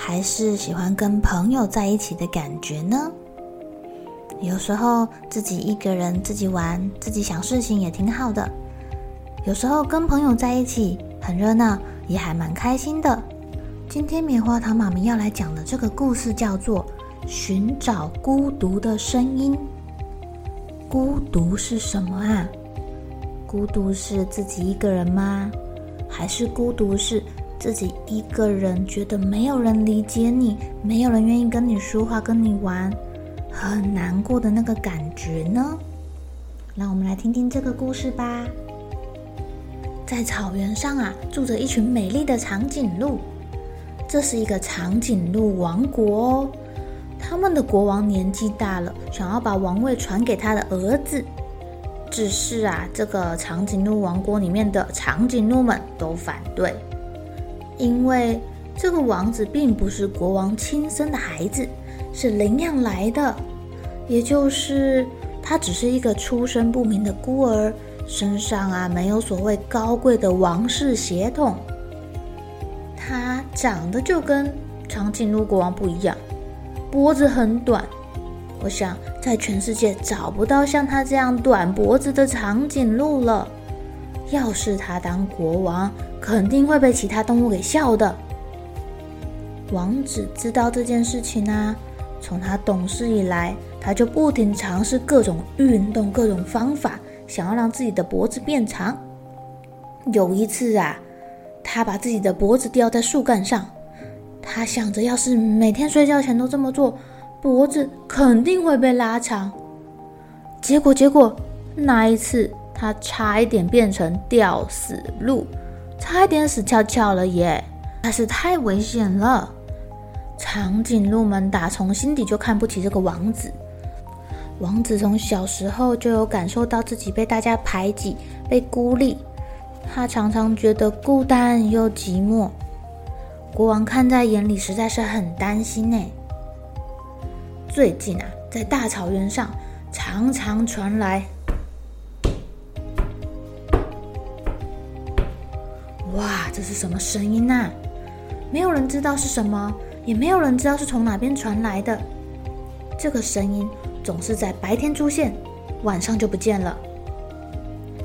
还是喜欢跟朋友在一起的感觉呢？有时候自己一个人自己玩，自己想事情也挺好的。有时候跟朋友在一起很热闹，也还蛮开心的。今天棉花糖妈咪要来讲的这个故事叫做《寻找孤独的声音》。孤独是什么啊？孤独是自己一个人吗？还是孤独是？自己一个人觉得没有人理解你，没有人愿意跟你说话、跟你玩，很难过的那个感觉呢？让我们来听听这个故事吧。在草原上啊，住着一群美丽的长颈鹿。这是一个长颈鹿王国哦。他们的国王年纪大了，想要把王位传给他的儿子。只是啊，这个长颈鹿王国里面的长颈鹿们都反对。因为这个王子并不是国王亲生的孩子，是领养来的，也就是他只是一个出身不明的孤儿，身上啊没有所谓高贵的王室血统。他长得就跟长颈鹿国王不一样，脖子很短。我想在全世界找不到像他这样短脖子的长颈鹿了。要是他当国王，肯定会被其他动物给笑的。王子知道这件事情啊，从他懂事以来，他就不停尝试各种运动、各种方法，想要让自己的脖子变长。有一次啊，他把自己的脖子吊在树干上，他想着，要是每天睡觉前都这么做，脖子肯定会被拉长。结果，结果那一次。他差一点变成吊死鹿，差点死翘翘了耶！那是太危险了。长颈鹿们打从心底就看不起这个王子。王子从小时候就有感受到自己被大家排挤、被孤立，他常常觉得孤单又寂寞。国王看在眼里，实在是很担心呢。最近啊，在大草原上常常传来。这是什么声音呐？没有人知道是什么，也没有人知道是从哪边传来的。这个声音总是在白天出现，晚上就不见了，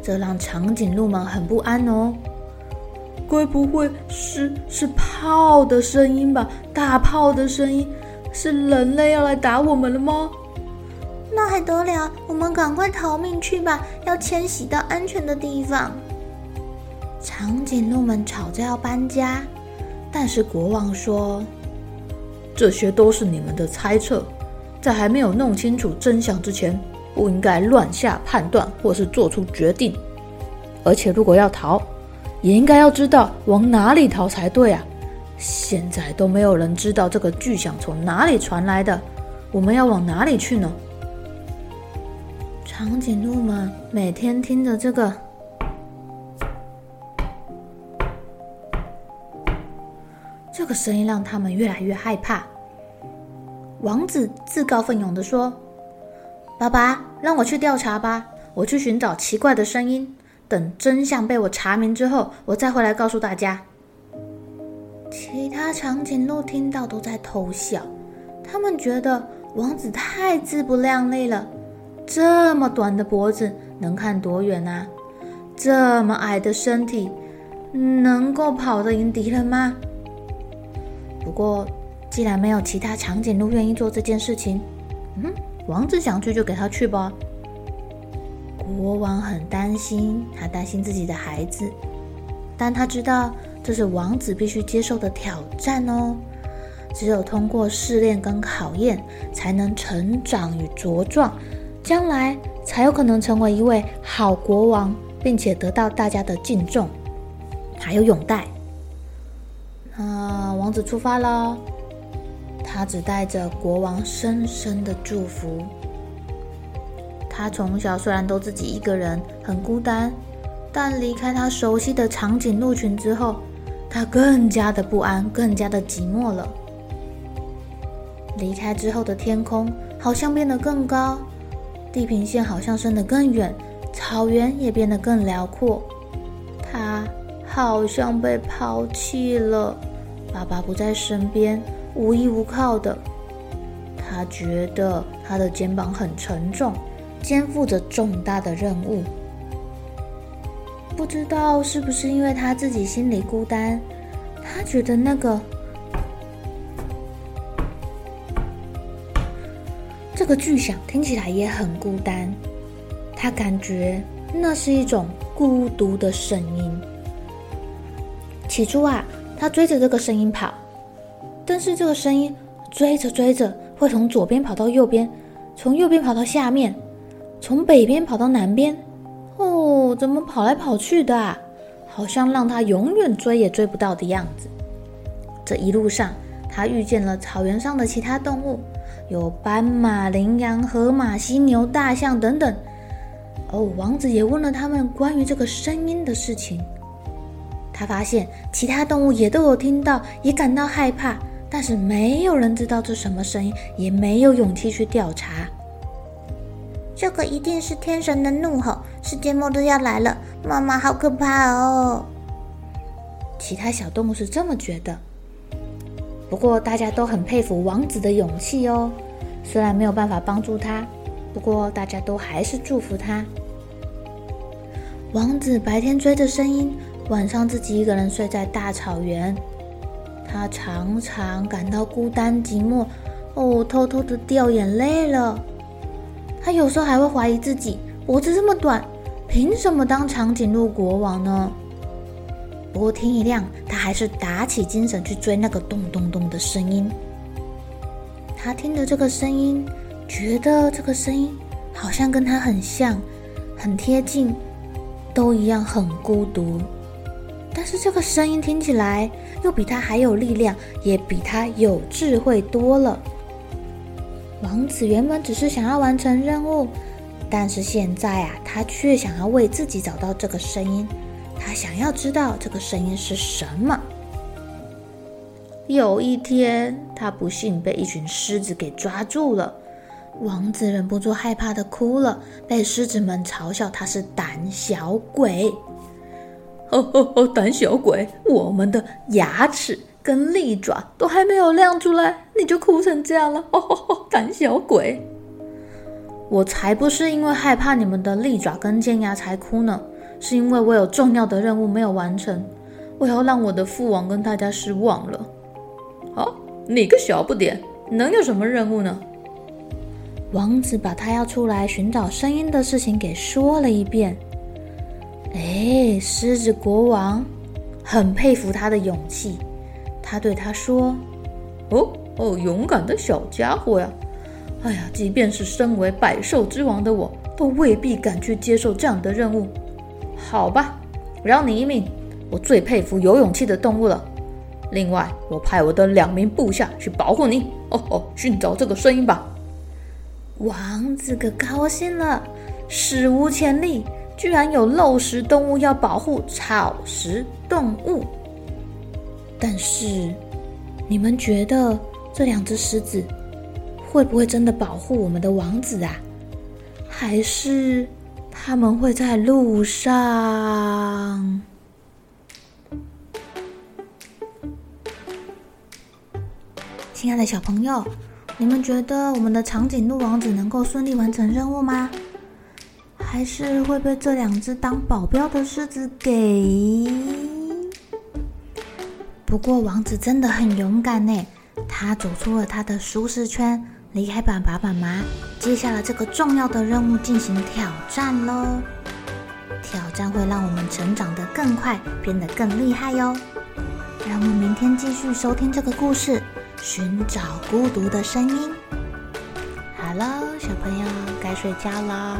这让长颈鹿们很不安哦。该不会是是炮的声音吧？大炮的声音，是人类要来打我们了吗？那还得了？我们赶快逃命去吧，要迁徙到安全的地方。长颈鹿们吵着要搬家，但是国王说：“这些都是你们的猜测，在还没有弄清楚真相之前，不应该乱下判断或是做出决定。而且，如果要逃，也应该要知道往哪里逃才对啊！现在都没有人知道这个巨响从哪里传来的，我们要往哪里去呢？”长颈鹿们每天听着这个。声音让他们越来越害怕。王子自告奋勇地说：“爸爸，让我去调查吧，我去寻找奇怪的声音。等真相被我查明之后，我再回来告诉大家。”其他长颈鹿听到都在偷笑，他们觉得王子太自不量力了。这么短的脖子能看多远啊？这么矮的身体能够跑得赢敌人吗？不过，既然没有其他长颈鹿愿意做这件事情，嗯，王子想去就给他去吧。国王很担心，他担心自己的孩子，但他知道这是王子必须接受的挑战哦。只有通过试炼跟考验，才能成长与茁壮，将来才有可能成为一位好国王，并且得到大家的敬重，还有拥戴。王子出发了，他只带着国王深深的祝福。他从小虽然都自己一个人，很孤单，但离开他熟悉的长颈鹿群之后，他更加的不安，更加的寂寞了。离开之后的天空好像变得更高，地平线好像伸得更远，草原也变得更辽阔。他好像被抛弃了，爸爸不在身边，无依无靠的。他觉得他的肩膀很沉重，肩负着重大的任务。不知道是不是因为他自己心里孤单，他觉得那个。这个巨响听起来也很孤单，他感觉那是一种孤独的声音。起初啊，他追着这个声音跑，但是这个声音追着追着会从左边跑到右边，从右边跑到下面，从北边跑到南边。哦，怎么跑来跑去的啊？好像让他永远追也追不到的样子。这一路上，他遇见了草原上的其他动物。有斑马、羚羊、河马、犀牛、大象等等。哦，王子也问了他们关于这个声音的事情。他发现其他动物也都有听到，也感到害怕，但是没有人知道这什么声音，也没有勇气去调查。这个一定是天神的怒吼，世界末日要来了！妈妈，好可怕哦！其他小动物是这么觉得。不过大家都很佩服王子的勇气哦，虽然没有办法帮助他，不过大家都还是祝福他。王子白天追着声音，晚上自己一个人睡在大草原。他常常感到孤单寂寞，哦，偷偷的掉眼泪了。他有时候还会怀疑自己，脖子这么短，凭什么当长颈鹿国王呢？不过天一亮，他还是打起精神去追那个咚咚咚的声音。他听着这个声音，觉得这个声音好像跟他很像，很贴近，都一样很孤独。但是这个声音听起来又比他还有力量，也比他有智慧多了。王子原本只是想要完成任务，但是现在啊，他却想要为自己找到这个声音。他想要知道这个声音是什么。有一天，他不幸被一群狮子给抓住了。王子忍不住害怕的哭了，被狮子们嘲笑他是胆小鬼。哦哦哦，胆小鬼！我们的牙齿跟利爪都还没有亮出来，你就哭成这样了。哦哦哦，胆小鬼！我才不是因为害怕你们的利爪跟尖牙才哭呢。是因为我有重要的任务没有完成，我要让我的父王跟大家失望了。啊，你个小不点，能有什么任务呢？王子把他要出来寻找声音的事情给说了一遍。哎，狮子国王很佩服他的勇气，他对他说：“哦哦，勇敢的小家伙呀！哎呀，即便是身为百兽之王的我，都未必敢去接受这样的任务。”好吧，饶你一命。我最佩服有勇气的动物了。另外，我派我的两名部下去保护你。哦哦，寻找这个声音吧。王子可高兴了，史无前例，居然有肉食动物要保护草食动物。但是，你们觉得这两只狮子会不会真的保护我们的王子啊？还是？他们会在路上。亲爱的小朋友，你们觉得我们的长颈鹿王子能够顺利完成任务吗？还是会被这两只当保镖的狮子给？不过王子真的很勇敢呢，他走出了他的舒适圈，离开爸爸妈妈，接下了这个重要的任务进行挑战喽。挑战会让我们成长得更快，变得更厉害哟。让我们明天继续收听这个故事，寻找孤独的声音。好喽，小朋友该睡觉了，